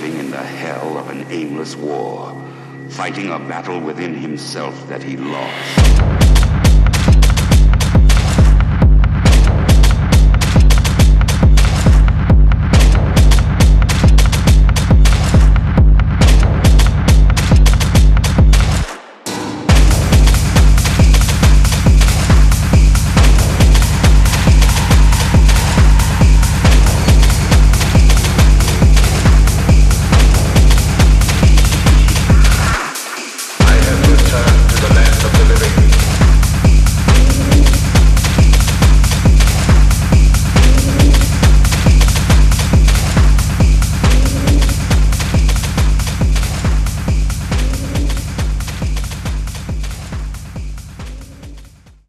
living in the hell of an aimless war, fighting a battle within himself that he lost.